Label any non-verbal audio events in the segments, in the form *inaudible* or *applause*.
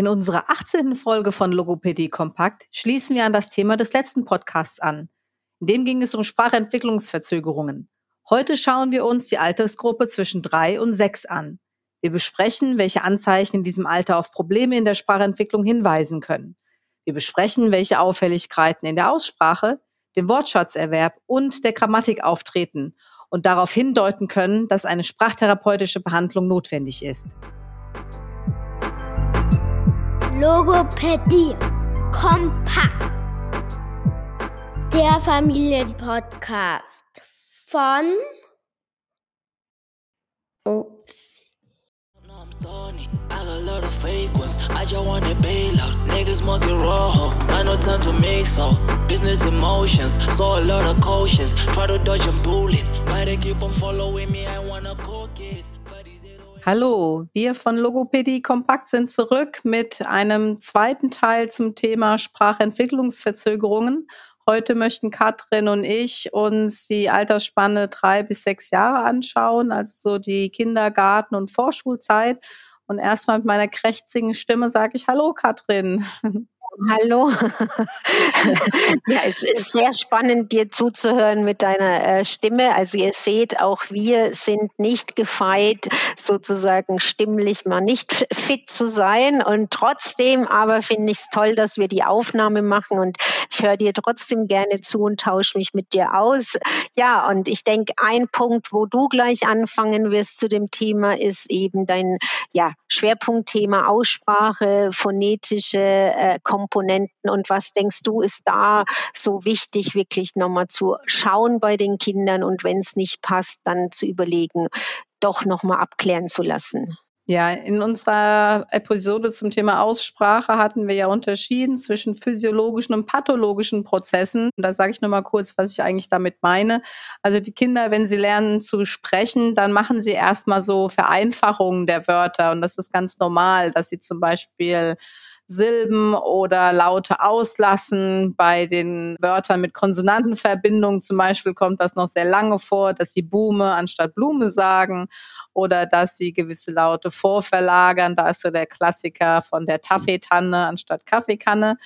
In unserer 18. Folge von Logopädie Kompakt schließen wir an das Thema des letzten Podcasts an. In dem ging es um Sprachentwicklungsverzögerungen. Heute schauen wir uns die Altersgruppe zwischen drei und sechs an. Wir besprechen, welche Anzeichen in diesem Alter auf Probleme in der Sprachentwicklung hinweisen können. Wir besprechen, welche Auffälligkeiten in der Aussprache, dem Wortschatzerwerb und der Grammatik auftreten und darauf hindeuten können, dass eine sprachtherapeutische Behandlung notwendig ist. Logopädie. Kompakt. Der Familienpodcast von Ups. A fake ones. I just want to bail out. Niggas monkey rojo. I no time to mix so business emotions. So a lot of cautions. Try to dodge them bullets. Why they keep on following me? I wanna. Hallo, wir von Logopädie Kompakt sind zurück mit einem zweiten Teil zum Thema Sprachentwicklungsverzögerungen. Heute möchten Katrin und ich uns die Altersspanne drei bis sechs Jahre anschauen, also so die Kindergarten- und Vorschulzeit. Und erstmal mit meiner krächzigen Stimme sage ich Hallo, Katrin. *laughs* Hallo. *laughs* ja, es ist sehr spannend, dir zuzuhören mit deiner äh, Stimme. Also ihr seht, auch wir sind nicht gefeit, sozusagen stimmlich mal nicht fit zu sein. Und trotzdem aber finde ich es toll, dass wir die Aufnahme machen und ich höre dir trotzdem gerne zu und tausche mich mit dir aus. Ja, und ich denke, ein Punkt, wo du gleich anfangen wirst zu dem Thema, ist eben dein ja, Schwerpunktthema Aussprache, phonetische äh, Komponenten und was denkst du, ist da so wichtig, wirklich nochmal zu schauen bei den Kindern und wenn es nicht passt, dann zu überlegen, doch nochmal abklären zu lassen? Ja, in unserer Episode zum Thema Aussprache hatten wir ja unterschieden zwischen physiologischen und pathologischen Prozessen. Da sage ich nur mal kurz, was ich eigentlich damit meine. Also die Kinder, wenn sie lernen zu sprechen, dann machen sie erstmal so Vereinfachungen der Wörter. Und das ist ganz normal, dass sie zum Beispiel Silben oder Laute auslassen. Bei den Wörtern mit Konsonantenverbindung zum Beispiel kommt das noch sehr lange vor, dass sie Bume anstatt Blume sagen oder dass sie gewisse Laute vorverlagern. Da ist so der Klassiker von der Taffeetanne anstatt Kaffeekanne.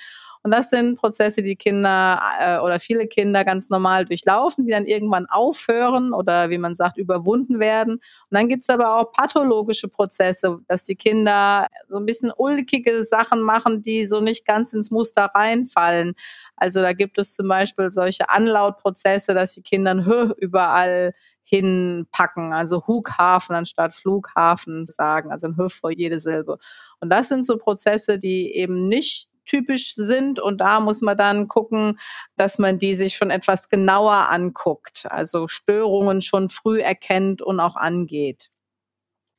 Und das sind Prozesse, die Kinder äh, oder viele Kinder ganz normal durchlaufen, die dann irgendwann aufhören oder wie man sagt, überwunden werden. Und dann gibt's aber auch pathologische Prozesse, dass die Kinder so ein bisschen ulkige Sachen machen, die so nicht ganz ins Muster reinfallen. Also da gibt es zum Beispiel solche Anlautprozesse, dass die Kinder Hö überall hinpacken, also Hughafen anstatt Flughafen sagen, also ein Hö vor jede Silbe. Und das sind so Prozesse, die eben nicht typisch sind. Und da muss man dann gucken, dass man die sich schon etwas genauer anguckt, also Störungen schon früh erkennt und auch angeht.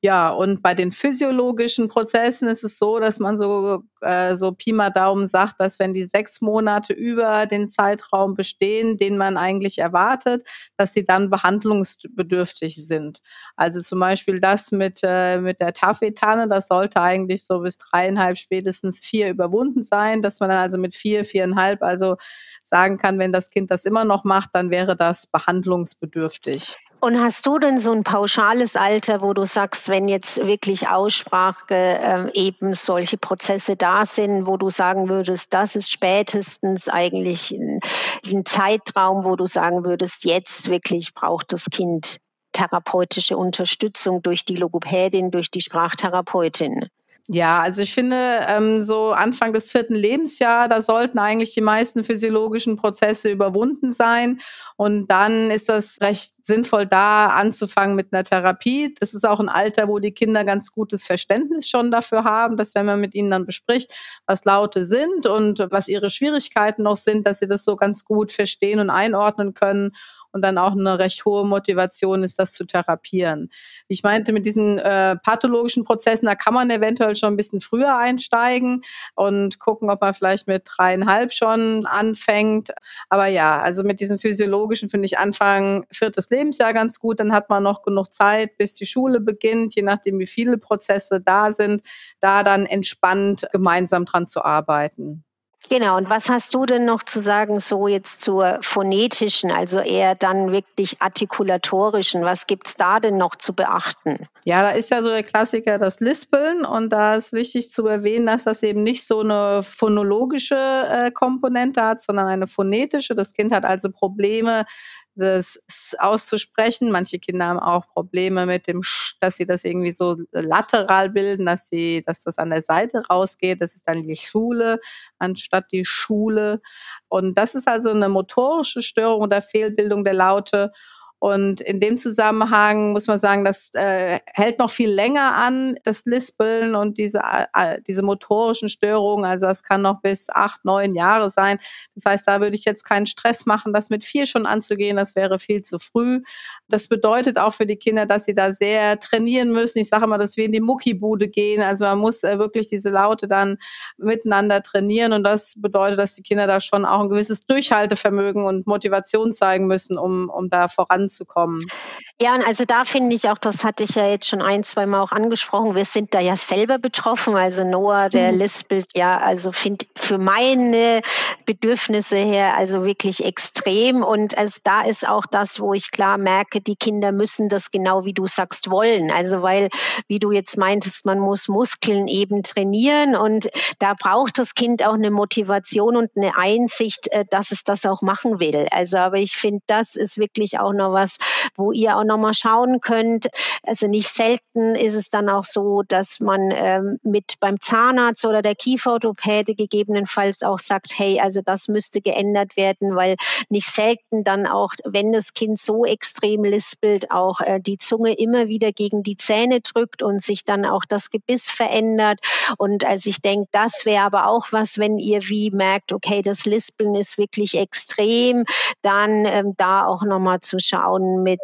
Ja, und bei den physiologischen Prozessen ist es so, dass man so, äh, so Pi mal Daumen sagt, dass wenn die sechs Monate über den Zeitraum bestehen, den man eigentlich erwartet, dass sie dann behandlungsbedürftig sind. Also zum Beispiel das mit, äh, mit der Taffetanne, das sollte eigentlich so bis dreieinhalb, spätestens vier überwunden sein, dass man dann also mit vier, viereinhalb also sagen kann, wenn das Kind das immer noch macht, dann wäre das behandlungsbedürftig. Und hast du denn so ein pauschales Alter, wo du sagst, wenn jetzt wirklich Aussprache äh, eben solche Prozesse da sind, wo du sagen würdest, das ist spätestens eigentlich ein, ein Zeitraum, wo du sagen würdest, jetzt wirklich braucht das Kind therapeutische Unterstützung durch die Logopädin, durch die Sprachtherapeutin? Ja, also ich finde, ähm, so Anfang des vierten Lebensjahr, da sollten eigentlich die meisten physiologischen Prozesse überwunden sein. Und dann ist das recht sinnvoll, da anzufangen mit einer Therapie. Das ist auch ein Alter, wo die Kinder ganz gutes Verständnis schon dafür haben, dass wenn man mit ihnen dann bespricht, was Laute sind und was ihre Schwierigkeiten noch sind, dass sie das so ganz gut verstehen und einordnen können und dann auch eine recht hohe Motivation ist, das zu therapieren. Ich meinte, mit diesen äh, pathologischen Prozessen, da kann man eventuell schon ein bisschen früher einsteigen und gucken, ob man vielleicht mit dreieinhalb schon anfängt. Aber ja, also mit diesen physiologischen finde ich Anfang viertes Lebensjahr ganz gut. Dann hat man noch genug Zeit, bis die Schule beginnt, je nachdem, wie viele Prozesse da sind, da dann entspannt gemeinsam dran zu arbeiten. Genau, und was hast du denn noch zu sagen, so jetzt zur phonetischen, also eher dann wirklich artikulatorischen? Was gibt es da denn noch zu beachten? Ja, da ist ja so der Klassiker das Lispeln und da ist wichtig zu erwähnen, dass das eben nicht so eine phonologische äh, Komponente hat, sondern eine phonetische. Das Kind hat also Probleme, das auszusprechen. Manche Kinder haben auch Probleme mit dem, dass sie das irgendwie so lateral bilden, dass sie, dass das an der Seite rausgeht. Das ist dann die Schule anstatt die Schule. Und das ist also eine motorische Störung oder Fehlbildung der Laute. Und in dem Zusammenhang muss man sagen, das äh, hält noch viel länger an, das Lispeln und diese, äh, diese motorischen Störungen. Also das kann noch bis acht, neun Jahre sein. Das heißt, da würde ich jetzt keinen Stress machen, das mit vier schon anzugehen. Das wäre viel zu früh. Das bedeutet auch für die Kinder, dass sie da sehr trainieren müssen. Ich sage immer, dass wir in die Muckibude gehen. Also man muss äh, wirklich diese Laute dann miteinander trainieren. Und das bedeutet, dass die Kinder da schon auch ein gewisses Durchhaltevermögen und Motivation zeigen müssen, um, um da voran voranzukommen. Ja, und also da finde ich auch, das hatte ich ja jetzt schon ein, zwei Mal auch angesprochen, wir sind da ja selber betroffen. Also Noah, der mhm. lispelt ja, also finde für meine Bedürfnisse her also wirklich extrem. Und also da ist auch das, wo ich klar merke, die Kinder müssen das genau wie du sagst wollen. Also weil, wie du jetzt meintest, man muss Muskeln eben trainieren und da braucht das Kind auch eine Motivation und eine Einsicht, äh, dass es das auch machen will. Also aber ich finde, das ist wirklich auch noch was, wo ihr auch nochmal schauen könnt. Also nicht selten ist es dann auch so, dass man ähm, mit beim Zahnarzt oder der Kieferorthopäde gegebenenfalls auch sagt, hey, also das müsste geändert werden, weil nicht selten dann auch, wenn das Kind so extrem lispelt, auch äh, die Zunge immer wieder gegen die Zähne drückt und sich dann auch das Gebiss verändert. Und also ich denke, das wäre aber auch was, wenn ihr wie merkt, okay, das Lispeln ist wirklich extrem, dann ähm, da auch nochmal zu schauen mit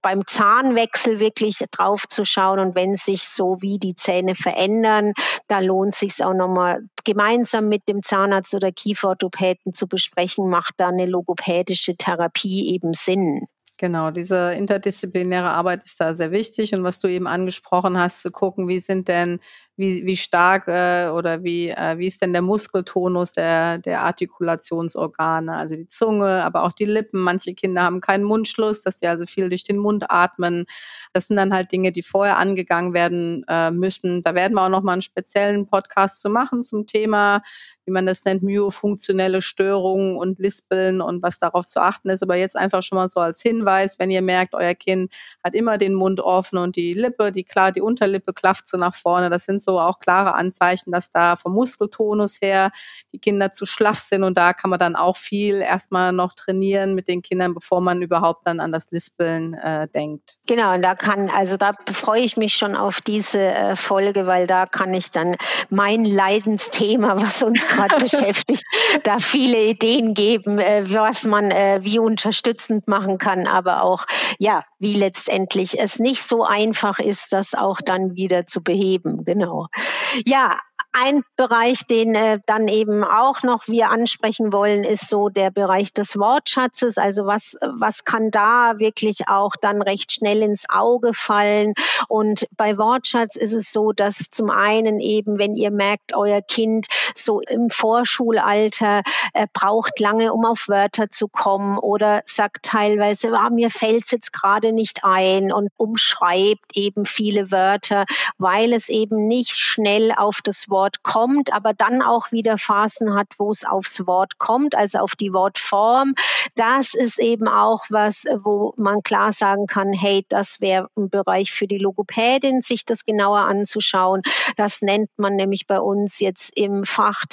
beim Zahnwechsel wirklich drauf zu schauen und wenn sich so wie die Zähne verändern, da lohnt sich auch nochmal gemeinsam mit dem Zahnarzt oder Kieferorthopäden zu besprechen, macht da eine logopädische Therapie eben Sinn. Genau, diese interdisziplinäre Arbeit ist da sehr wichtig und was du eben angesprochen hast, zu gucken, wie sind denn wie, wie stark äh, oder wie, äh, wie ist denn der Muskeltonus der, der Artikulationsorgane, also die Zunge, aber auch die Lippen. Manche Kinder haben keinen Mundschluss, dass sie also viel durch den Mund atmen. Das sind dann halt Dinge, die vorher angegangen werden äh, müssen. Da werden wir auch nochmal einen speziellen Podcast zu machen zum Thema, wie man das nennt, myofunktionelle Störungen und Lispeln und was darauf zu achten ist. Aber jetzt einfach schon mal so als Hinweis, wenn ihr merkt, euer Kind hat immer den Mund offen und die Lippe, die klar, die Unterlippe klafft so nach vorne. Das sind so auch klare Anzeichen, dass da vom Muskeltonus her die Kinder zu schlaff sind und da kann man dann auch viel erstmal noch trainieren mit den Kindern, bevor man überhaupt dann an das Lispeln äh, denkt. Genau, und da kann, also da freue ich mich schon auf diese äh, Folge, weil da kann ich dann mein Leidensthema, was uns gerade *laughs* beschäftigt, da viele Ideen geben, äh, was man äh, wie unterstützend machen kann, aber auch ja, wie letztendlich es nicht so einfach ist, das auch dann wieder zu beheben. Genau. Ja, ein Bereich, den äh, dann eben auch noch wir ansprechen wollen, ist so der Bereich des Wortschatzes. Also was, was kann da wirklich auch dann recht schnell ins Auge fallen? Und bei Wortschatz ist es so, dass zum einen eben, wenn ihr merkt, euer Kind so im Vorschulalter äh, braucht lange, um auf Wörter zu kommen oder sagt teilweise, ah, mir fällt es jetzt gerade nicht ein und umschreibt eben viele Wörter, weil es eben nicht schnell auf das Wort Wort kommt, aber dann auch wieder Phasen hat, wo es aufs Wort kommt, also auf die Wortform. Das ist eben auch was, wo man klar sagen kann, hey, das wäre ein Bereich für die Logopädin, sich das genauer anzuschauen. Das nennt man nämlich bei uns jetzt im Fach,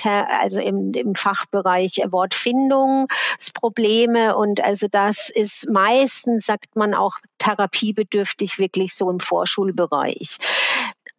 also im, im Fachbereich Wortfindungsprobleme. Und also das ist meistens, sagt man auch, therapiebedürftig wirklich so im Vorschulbereich.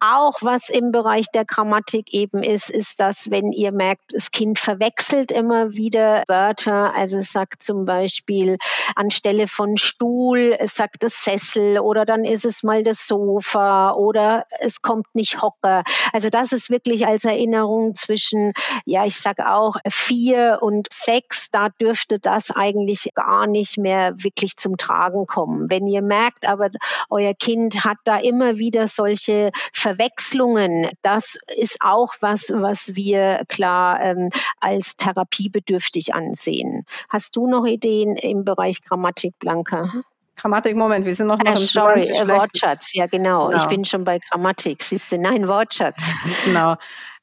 Auch was im Bereich der Grammatik eben ist, ist, dass wenn ihr merkt, das Kind verwechselt immer wieder Wörter, also es sagt zum Beispiel anstelle von Stuhl, es sagt das Sessel oder dann ist es mal das Sofa oder es kommt nicht Hocker. Also das ist wirklich als Erinnerung zwischen, ja, ich sage auch vier und sechs, da dürfte das eigentlich gar nicht mehr wirklich zum Tragen kommen. Wenn ihr merkt, aber euer Kind hat da immer wieder solche Verwechslungen, das ist auch was, was wir klar ähm, als therapiebedürftig ansehen. Hast du noch Ideen im Bereich Grammatik, Blanca? Grammatik, Moment, wir sind noch, noch äh, im Sorry, äh, Wortschatz, ja genau. genau. Ich bin schon bei Grammatik. Siehst du, nein, Wortschatz. *laughs* genau.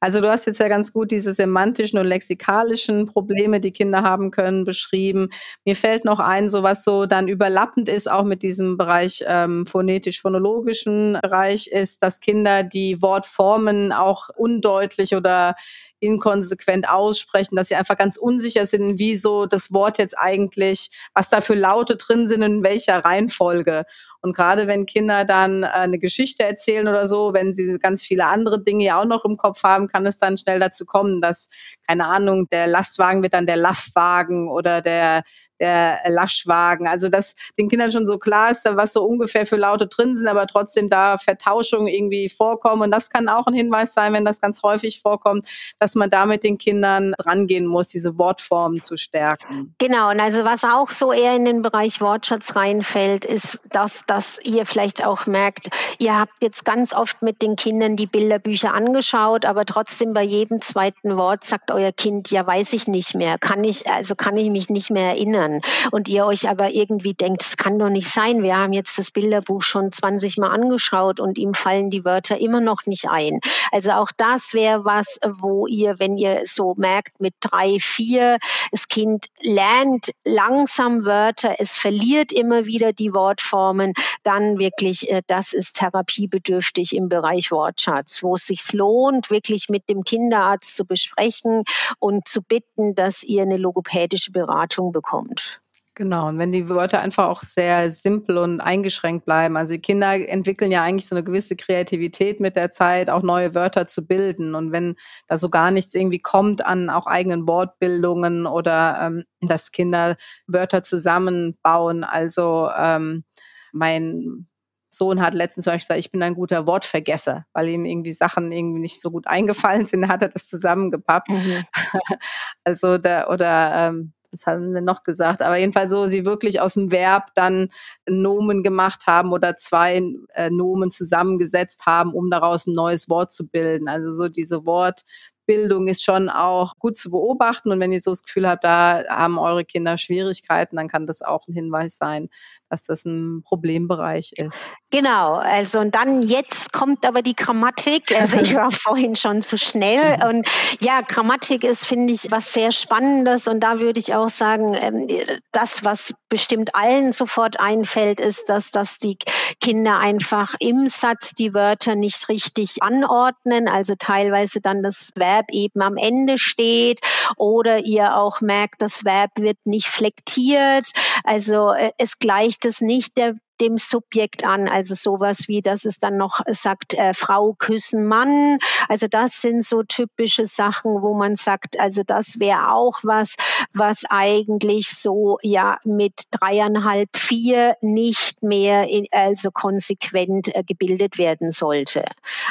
Also du hast jetzt ja ganz gut diese semantischen und lexikalischen Probleme, die Kinder haben können, beschrieben. Mir fällt noch ein, so was so dann überlappend ist, auch mit diesem Bereich ähm, phonetisch-phonologischen Bereich, ist, dass Kinder die Wortformen auch undeutlich oder inkonsequent aussprechen, dass sie einfach ganz unsicher sind, wie so das Wort jetzt eigentlich, was da für Laute drin sind, in welcher Reihenfolge. Und gerade wenn Kinder dann äh, eine Geschichte erzählen oder so, wenn sie ganz viele andere Dinge ja auch noch im Kopf haben, kann es dann schnell dazu kommen, dass, keine Ahnung, der Lastwagen wird dann der Laffwagen oder der, der Laschwagen. Also dass den Kindern schon so klar ist, was so ungefähr für Laute drin sind, aber trotzdem da Vertauschungen irgendwie vorkommen. Und das kann auch ein Hinweis sein, wenn das ganz häufig vorkommt, dass man da mit den Kindern drangehen muss, diese Wortformen zu stärken. Genau, und also was auch so eher in den Bereich Wortschatz reinfällt, ist, dass dass ihr vielleicht auch merkt, ihr habt jetzt ganz oft mit den Kindern die Bilderbücher angeschaut, aber trotzdem bei jedem zweiten Wort sagt euer Kind, ja, weiß ich nicht mehr, kann ich, also kann ich mich nicht mehr erinnern. Und ihr euch aber irgendwie denkt, es kann doch nicht sein, wir haben jetzt das Bilderbuch schon 20 Mal angeschaut und ihm fallen die Wörter immer noch nicht ein. Also auch das wäre was, wo ihr, wenn ihr so merkt, mit drei, vier, das Kind lernt langsam Wörter, es verliert immer wieder die Wortformen, dann wirklich, äh, das ist therapiebedürftig im Bereich Wortschatz, wo es sich lohnt, wirklich mit dem Kinderarzt zu besprechen und zu bitten, dass ihr eine logopädische Beratung bekommt. Genau, und wenn die Wörter einfach auch sehr simpel und eingeschränkt bleiben. Also die Kinder entwickeln ja eigentlich so eine gewisse Kreativität mit der Zeit, auch neue Wörter zu bilden. Und wenn da so gar nichts irgendwie kommt an auch eigenen Wortbildungen oder ähm, dass Kinder Wörter zusammenbauen, also ähm, mein Sohn hat letztens zum Beispiel gesagt, ich bin ein guter Wortvergesser, weil ihm irgendwie Sachen irgendwie nicht so gut eingefallen sind, hat er das zusammengepappt. Mhm. *laughs* Also da, oder ähm, was haben wir noch gesagt? Aber jedenfalls so, sie wirklich aus dem Verb dann Nomen gemacht haben oder zwei äh, Nomen zusammengesetzt haben, um daraus ein neues Wort zu bilden. Also so diese Wort, Bildung ist schon auch gut zu beobachten. Und wenn ihr so das Gefühl habt, da haben eure Kinder Schwierigkeiten, dann kann das auch ein Hinweis sein, dass das ein Problembereich ist. Genau, also und dann jetzt kommt aber die Grammatik. Also ich war *laughs* vorhin schon zu schnell. Und ja, Grammatik ist, finde ich, was sehr Spannendes. Und da würde ich auch sagen, ähm, das, was bestimmt allen sofort einfällt, ist, dass, dass die Kinder einfach im Satz die Wörter nicht richtig anordnen, also teilweise dann das Verb eben am Ende steht oder ihr auch merkt, das Verb wird nicht flektiert. Also äh, es gleicht es nicht der dem Subjekt an. Also sowas wie, dass es dann noch sagt, äh, Frau küssen Mann. Also das sind so typische Sachen, wo man sagt, also das wäre auch was, was eigentlich so ja mit dreieinhalb, vier nicht mehr in, also konsequent äh, gebildet werden sollte.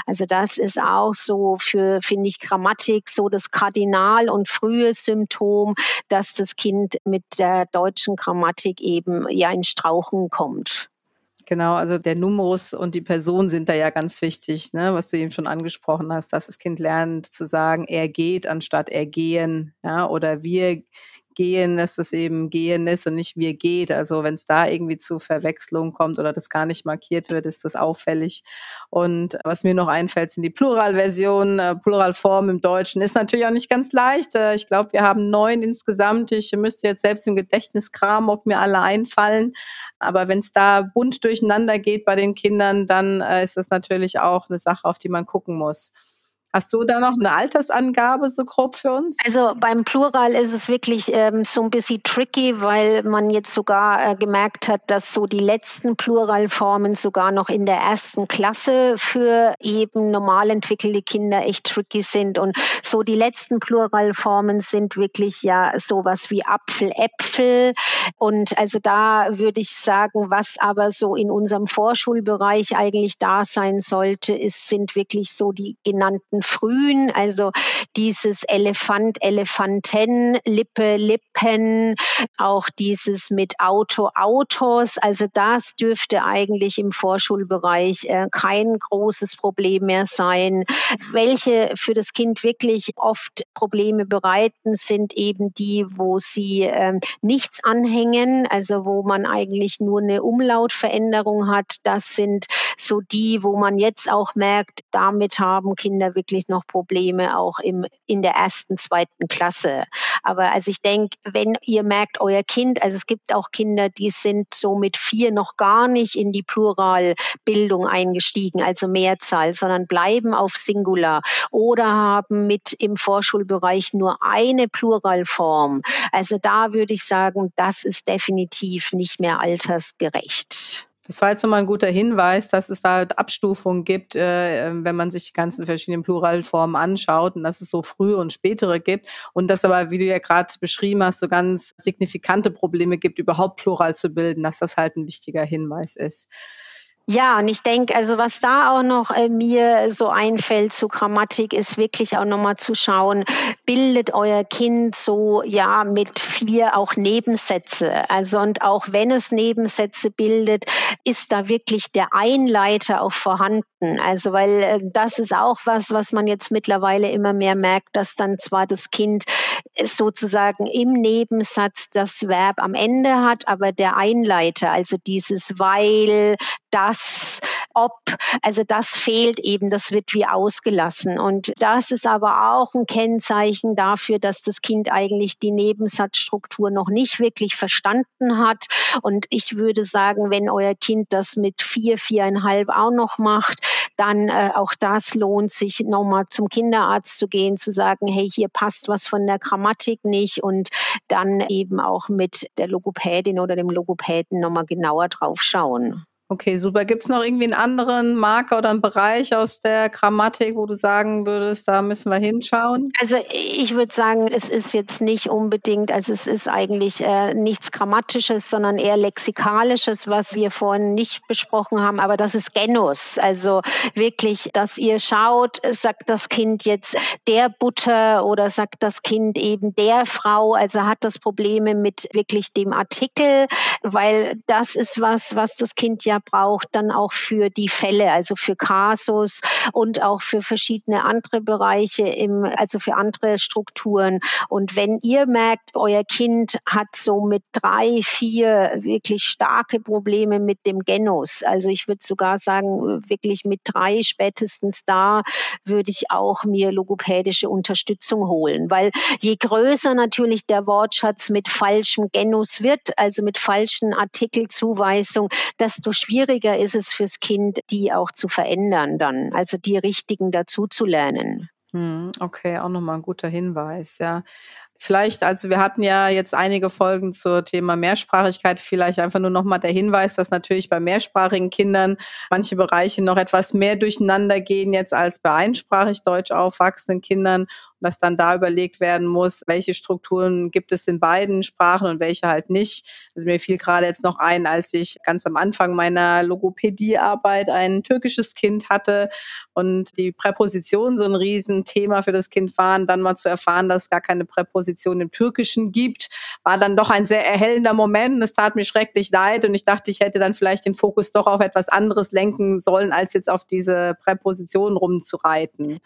Also das ist auch so für, finde ich, Grammatik so das Kardinal und frühe Symptom, dass das Kind mit der deutschen Grammatik eben ja in Strauchen kommt. Genau, also der Numerus und die Person sind da ja ganz wichtig, ne, was du eben schon angesprochen hast, dass das Kind lernt zu sagen, er geht anstatt er gehen, ja, oder wir gehen, dass das eben gehen ist und nicht wir geht. Also wenn es da irgendwie zu Verwechslung kommt oder das gar nicht markiert wird, ist das auffällig. Und was mir noch einfällt, sind die Pluralversionen, äh, Pluralform im Deutschen. Ist natürlich auch nicht ganz leicht. Äh, ich glaube, wir haben neun insgesamt. Ich müsste jetzt selbst im Gedächtnis kramen, ob mir alle einfallen. Aber wenn es da bunt durcheinander geht bei den Kindern, dann äh, ist das natürlich auch eine Sache, auf die man gucken muss. Hast du da noch eine Altersangabe so grob für uns? Also beim Plural ist es wirklich ähm, so ein bisschen tricky, weil man jetzt sogar äh, gemerkt hat, dass so die letzten Pluralformen sogar noch in der ersten Klasse für eben normal entwickelte Kinder echt tricky sind. Und so die letzten Pluralformen sind wirklich ja sowas wie Apfel, Äpfel. Und also da würde ich sagen, was aber so in unserem Vorschulbereich eigentlich da sein sollte, ist, sind wirklich so die genannten frühen, also dieses Elefant, Elefanten, Lippe, Lippen, auch dieses mit Auto, Autos. Also das dürfte eigentlich im Vorschulbereich äh, kein großes Problem mehr sein. Welche für das Kind wirklich oft Probleme bereiten, sind eben die, wo sie äh, nichts anhängen, also wo man eigentlich nur eine Umlautveränderung hat. Das sind so die, wo man jetzt auch merkt, damit haben Kinder wirklich noch Probleme auch im, in der ersten, zweiten Klasse. Aber also ich denke, wenn ihr merkt, euer Kind, also es gibt auch Kinder, die sind so mit vier noch gar nicht in die Pluralbildung eingestiegen, also Mehrzahl, sondern bleiben auf Singular oder haben mit im Vorschulbereich nur eine Pluralform. Also da würde ich sagen, das ist definitiv nicht mehr altersgerecht. Das war jetzt nochmal ein guter Hinweis, dass es da Abstufungen gibt, äh, wenn man sich die ganzen verschiedenen Pluralformen anschaut und dass es so frühe und spätere gibt und dass aber, wie du ja gerade beschrieben hast, so ganz signifikante Probleme gibt, überhaupt Plural zu bilden, dass das halt ein wichtiger Hinweis ist. Ja, und ich denke, also was da auch noch äh, mir so einfällt zu Grammatik, ist wirklich auch nochmal zu schauen, bildet euer Kind so ja mit vier auch Nebensätze. Also und auch wenn es Nebensätze bildet, ist da wirklich der Einleiter auch vorhanden. Also weil äh, das ist auch was, was man jetzt mittlerweile immer mehr merkt, dass dann zwar das Kind sozusagen im Nebensatz das Verb am Ende hat, aber der Einleiter, also dieses weil, das, ob, also das fehlt eben, das wird wie ausgelassen. Und das ist aber auch ein Kennzeichen dafür, dass das Kind eigentlich die Nebensatzstruktur noch nicht wirklich verstanden hat. Und ich würde sagen, wenn euer Kind das mit vier, viereinhalb auch noch macht, dann äh, auch das lohnt sich, nochmal zum Kinderarzt zu gehen, zu sagen, hey, hier passt was von der Grammatik nicht und dann eben auch mit der Logopädin oder dem Logopäden nochmal genauer drauf schauen. Okay, super. Gibt es noch irgendwie einen anderen Marker oder einen Bereich aus der Grammatik, wo du sagen würdest, da müssen wir hinschauen? Also ich würde sagen, es ist jetzt nicht unbedingt, also es ist eigentlich äh, nichts Grammatisches, sondern eher Lexikalisches, was wir vorhin nicht besprochen haben, aber das ist Genus. Also wirklich, dass ihr schaut, sagt das Kind jetzt der Butter oder sagt das Kind eben der Frau, also hat das Probleme mit wirklich dem Artikel, weil das ist was, was das Kind ja braucht, dann auch für die Fälle, also für Kasus und auch für verschiedene andere Bereiche, im, also für andere Strukturen. Und wenn ihr merkt, euer Kind hat so mit drei, vier wirklich starke Probleme mit dem Genus, also ich würde sogar sagen, wirklich mit drei spätestens da würde ich auch mir logopädische Unterstützung holen, weil je größer natürlich der Wortschatz mit falschem Genus wird, also mit falschen Artikelzuweisungen, desto schwieriger schwieriger ist es fürs Kind, die auch zu verändern dann, also die richtigen dazu zu lernen. Hm, okay, auch nochmal ein guter Hinweis, ja. Vielleicht, also wir hatten ja jetzt einige Folgen zur Thema Mehrsprachigkeit, vielleicht einfach nur nochmal der Hinweis, dass natürlich bei mehrsprachigen Kindern manche Bereiche noch etwas mehr durcheinander gehen jetzt als bei einsprachig deutsch aufwachsenden Kindern dass dann da überlegt werden muss, welche Strukturen gibt es in beiden Sprachen und welche halt nicht. Also mir fiel gerade jetzt noch ein, als ich ganz am Anfang meiner Logopädiearbeit ein türkisches Kind hatte und die Präpositionen so ein Riesenthema für das Kind waren, dann mal zu erfahren, dass gar keine Präposition im Türkischen gibt, war dann doch ein sehr erhellender Moment. Es tat mir schrecklich leid und ich dachte, ich hätte dann vielleicht den Fokus doch auf etwas anderes lenken sollen, als jetzt auf diese Präpositionen rumzureiten.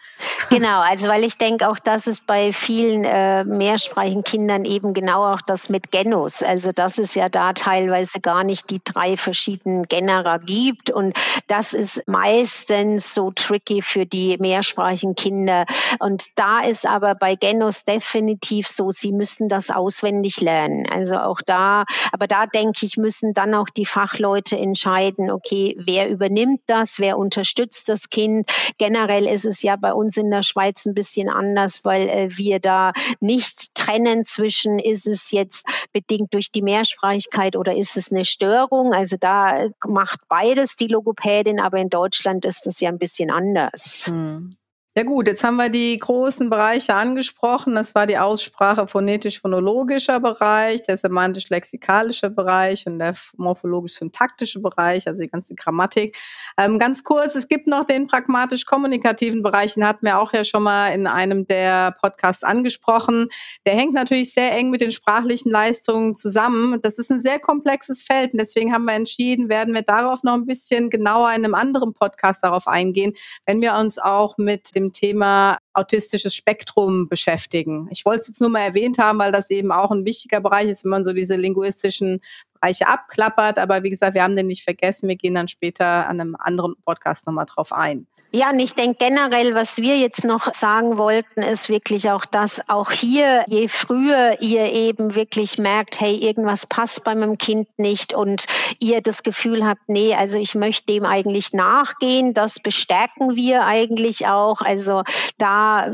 Genau, also weil ich denke auch, dass es bei vielen äh, mehrsprachigen Kindern eben genau auch das mit Genus, also dass es ja da teilweise gar nicht die drei verschiedenen Genera gibt und das ist meistens so tricky für die mehrsprachigen Kinder und da ist aber bei Genus definitiv so, sie müssen das auswendig lernen. Also auch da, aber da denke ich, müssen dann auch die Fachleute entscheiden, okay, wer übernimmt das, wer unterstützt das Kind. Generell ist es ja bei uns in der Schweiz ein bisschen anders weil äh, wir da nicht trennen zwischen, ist es jetzt bedingt durch die Mehrsprachigkeit oder ist es eine Störung. Also da macht beides die Logopädin, aber in Deutschland ist das ja ein bisschen anders. Hm. Ja gut, jetzt haben wir die großen Bereiche angesprochen. Das war die Aussprache phonetisch-phonologischer Bereich, der semantisch-lexikalische Bereich und der morphologisch-syntaktische Bereich, also die ganze Grammatik. Ähm, ganz kurz, es gibt noch den pragmatisch-kommunikativen Bereich, den hatten wir auch ja schon mal in einem der Podcasts angesprochen. Der hängt natürlich sehr eng mit den sprachlichen Leistungen zusammen. Das ist ein sehr komplexes Feld und deswegen haben wir entschieden, werden wir darauf noch ein bisschen genauer in einem anderen Podcast darauf eingehen, wenn wir uns auch mit dem dem Thema autistisches Spektrum beschäftigen. Ich wollte es jetzt nur mal erwähnt haben, weil das eben auch ein wichtiger Bereich ist, wenn man so diese linguistischen Bereiche abklappert. Aber wie gesagt, wir haben den nicht vergessen. Wir gehen dann später an einem anderen Podcast nochmal drauf ein. Ja, und ich denke generell, was wir jetzt noch sagen wollten, ist wirklich auch, dass auch hier, je früher ihr eben wirklich merkt, hey, irgendwas passt bei meinem Kind nicht und ihr das Gefühl habt, nee, also ich möchte dem eigentlich nachgehen, das bestärken wir eigentlich auch. Also da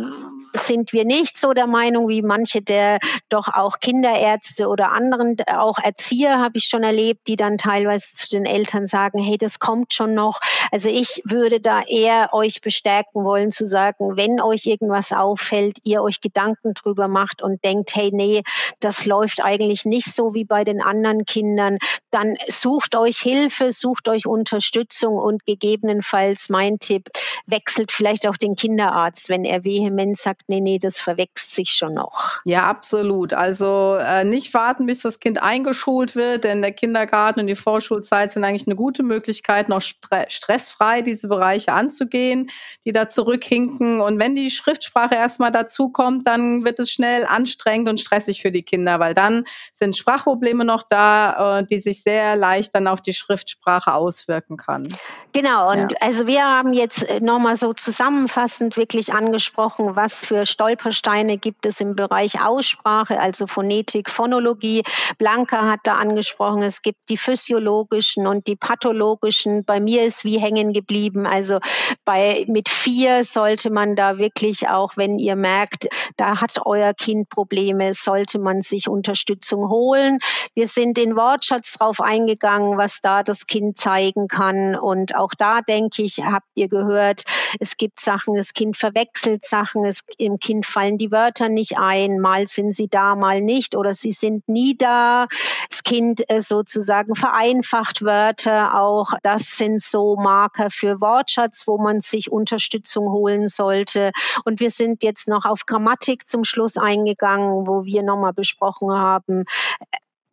sind wir nicht so der Meinung wie manche der doch auch Kinderärzte oder anderen, auch Erzieher habe ich schon erlebt, die dann teilweise zu den Eltern sagen, hey, das kommt schon noch. Also ich würde da eher euch bestärken wollen zu sagen, wenn euch irgendwas auffällt, ihr euch Gedanken drüber macht und denkt, hey, nee, das läuft eigentlich nicht so wie bei den anderen Kindern, dann sucht euch Hilfe, sucht euch Unterstützung und gegebenenfalls mein Tipp, wechselt vielleicht auch den Kinderarzt, wenn er vehement sagt, nee, nee, das verwechselt sich schon noch. Ja, absolut. Also äh, nicht warten, bis das Kind eingeschult wird, denn der Kindergarten und die Vorschulzeit sind eigentlich eine gute Möglichkeit, noch stre stressfrei diese Bereiche anzugehen, die da zurückhinken. Und wenn die Schriftsprache erstmal dazu kommt, dann wird es schnell anstrengend und stressig für die Kinder, weil dann sind Sprachprobleme noch da, äh, die sich sehr leicht dann auf die Schriftsprache auswirken kann. Genau, und ja. also wir haben jetzt äh, nochmal so zusammenfassend wirklich angesprochen, was für Stolpersteine gibt es im Bereich Aussprache, also Phonetik, Phonologie. Blanca hat da angesprochen, es gibt die physiologischen und die pathologischen. Bei mir ist wie hängen geblieben. Also bei mit vier sollte man da wirklich auch, wenn ihr merkt, da hat euer Kind Probleme, sollte man sich Unterstützung holen. Wir sind den Wortschatz drauf eingegangen, was da das Kind zeigen kann und auch da denke ich, habt ihr gehört, es gibt Sachen, das Kind verwechselt Sachen, es, im Kind fallen die Wörter nicht ein, mal sind sie da, mal nicht oder sie sind nie da. Das Kind äh, sozusagen vereinfacht Wörter auch. Das sind so Marker für Wortschatz, wo man sich Unterstützung holen sollte. Und wir sind jetzt noch auf Grammatik zum Schluss eingegangen, wo wir nochmal besprochen haben,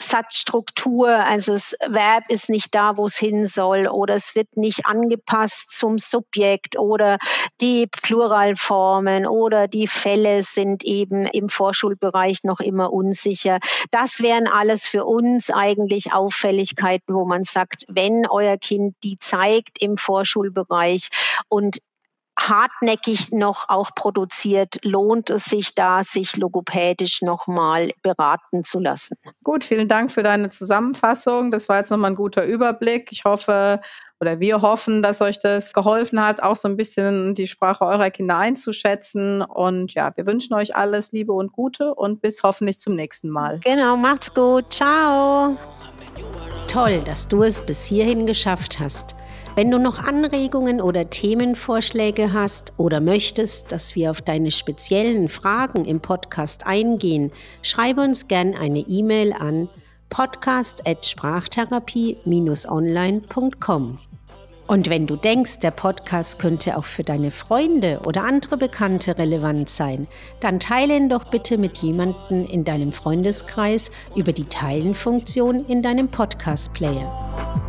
Satzstruktur, also das Verb ist nicht da, wo es hin soll oder es wird nicht angepasst zum Subjekt oder die Pluralformen oder die Fälle sind eben im Vorschulbereich noch immer unsicher. Das wären alles für uns eigentlich Auffälligkeiten, wo man sagt, wenn euer Kind die zeigt im Vorschulbereich und hartnäckig noch auch produziert, lohnt es sich da, sich logopädisch nochmal beraten zu lassen. Gut, vielen Dank für deine Zusammenfassung. Das war jetzt nochmal ein guter Überblick. Ich hoffe, oder wir hoffen, dass euch das geholfen hat, auch so ein bisschen die Sprache eurer Kinder einzuschätzen. Und ja, wir wünschen euch alles Liebe und Gute und bis hoffentlich zum nächsten Mal. Genau, macht's gut. Ciao. Toll, dass du es bis hierhin geschafft hast. Wenn du noch Anregungen oder Themenvorschläge hast oder möchtest, dass wir auf deine speziellen Fragen im Podcast eingehen, schreibe uns gern eine E-Mail an podcast.sprachtherapie-online.com. Und wenn du denkst, der Podcast könnte auch für deine Freunde oder andere Bekannte relevant sein, dann teile ihn doch bitte mit jemandem in deinem Freundeskreis über die Teilen-Funktion in deinem Podcast-Player.